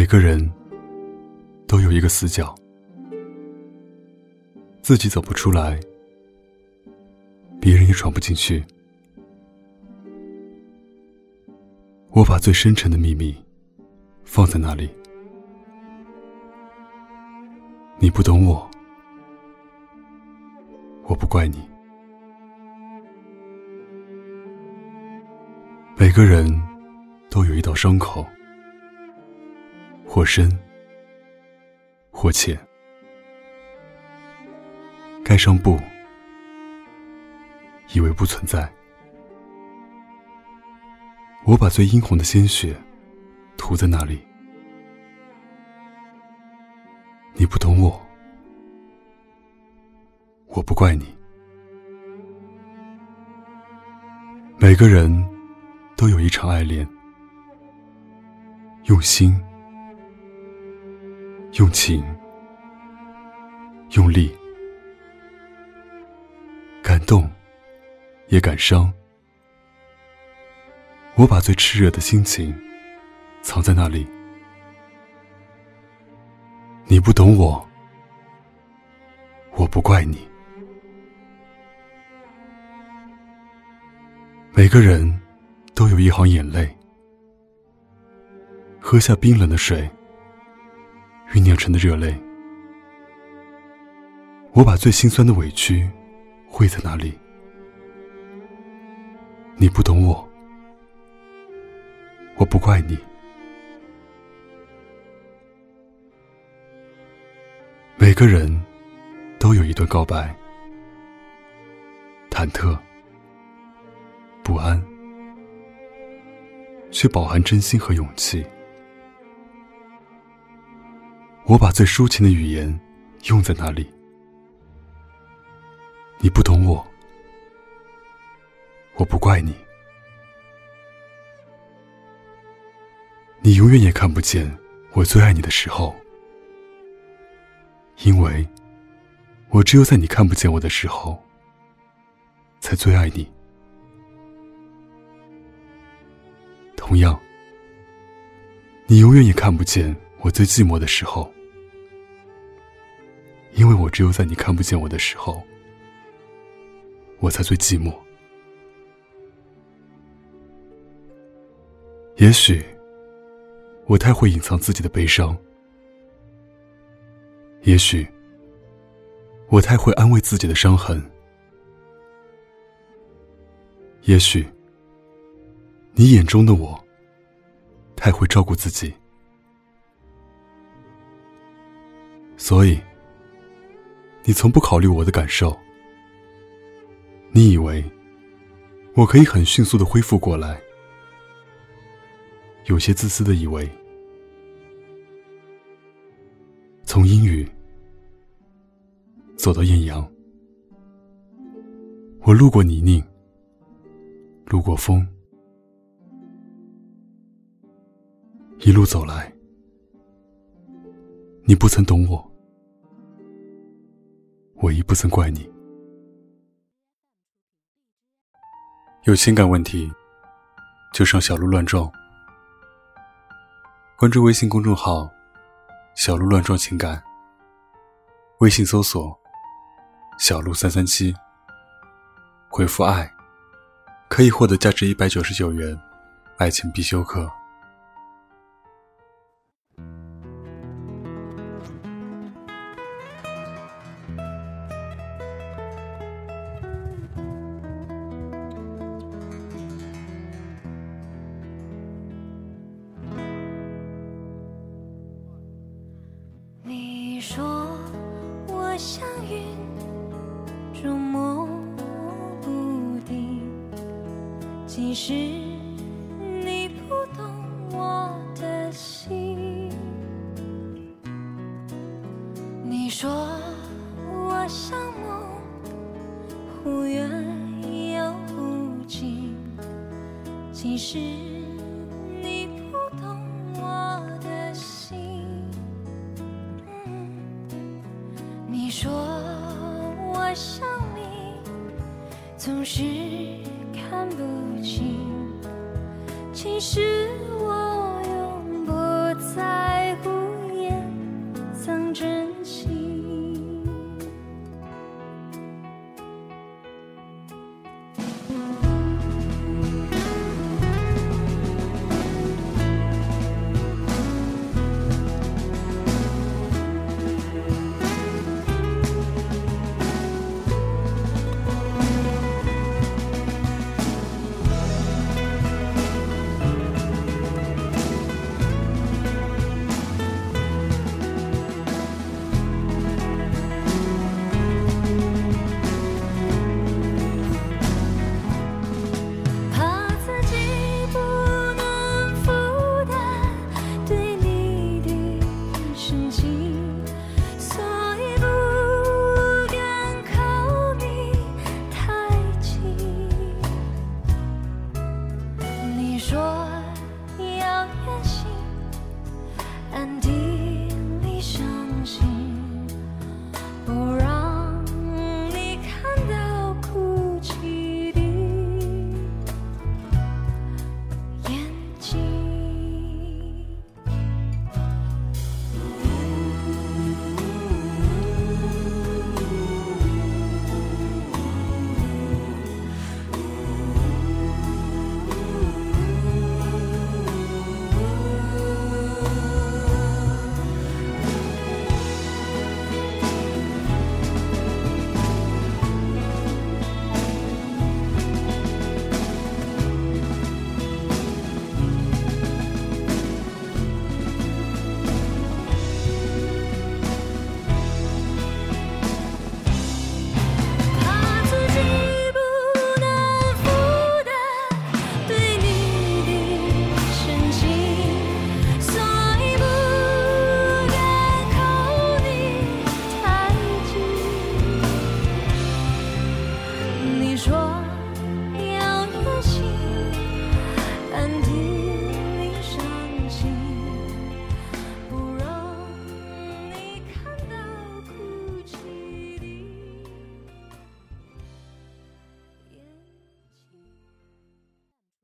每个人都有一个死角，自己走不出来，别人也闯不进去。我把最深沉的秘密放在那里，你不懂我，我不怪你。每个人都有一道伤口。或深，或浅，盖上布？以为不存在。我把最殷红的鲜血涂在那里。你不懂我，我不怪你。每个人都有一场爱恋，用心。用情，用力，感动，也感伤。我把最炽热的心情藏在那里。你不懂我，我不怪你。每个人都有一行眼泪，喝下冰冷的水。酝酿成的热泪，我把最心酸的委屈汇在那里？你不懂我，我不怪你。每个人都有一段告白，忐忑、不安，却饱含真心和勇气。我把最抒情的语言用在哪里？你不懂我，我不怪你。你永远也看不见我最爱你的时候，因为我只有在你看不见我的时候，才最爱你。同样，你永远也看不见我最寂寞的时候。因为我只有在你看不见我的时候，我才最寂寞。也许我太会隐藏自己的悲伤，也许我太会安慰自己的伤痕，也许你眼中的我太会照顾自己，所以。你从不考虑我的感受，你以为我可以很迅速的恢复过来，有些自私的以为，从阴雨走到艳阳，我路过泥泞，路过风，一路走来，你不曾懂我。我亦不曾怪你。有情感问题，就上小鹿乱撞。关注微信公众号“小鹿乱撞情感”，微信搜索“小鹿三三七”，回复“爱”，可以获得价值一百九十九元爱情必修课。其实你不懂我的心。你说我像梦，忽远又忽近，其实你不懂我的心。你说我像谜。总是看不清，其实我永不在